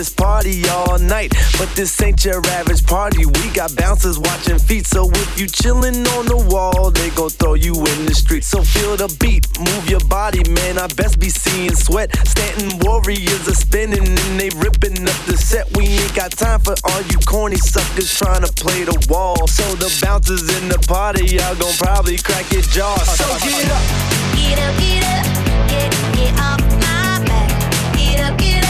this party all night, but this ain't your average party. We got bouncers watching feet. So if you chillin' on the wall, they gon' throw you in the street. So feel the beat, move your body, man. I best be seeing sweat. Stanton warriors are spinning and they ripping up the set. We ain't got time for all you corny suckers trying to play the wall. So the bouncers in the party, y'all gon' probably crack your jaw. So get up, get up, get up, get get off my back. Get up, get up,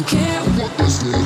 Don't care what they say.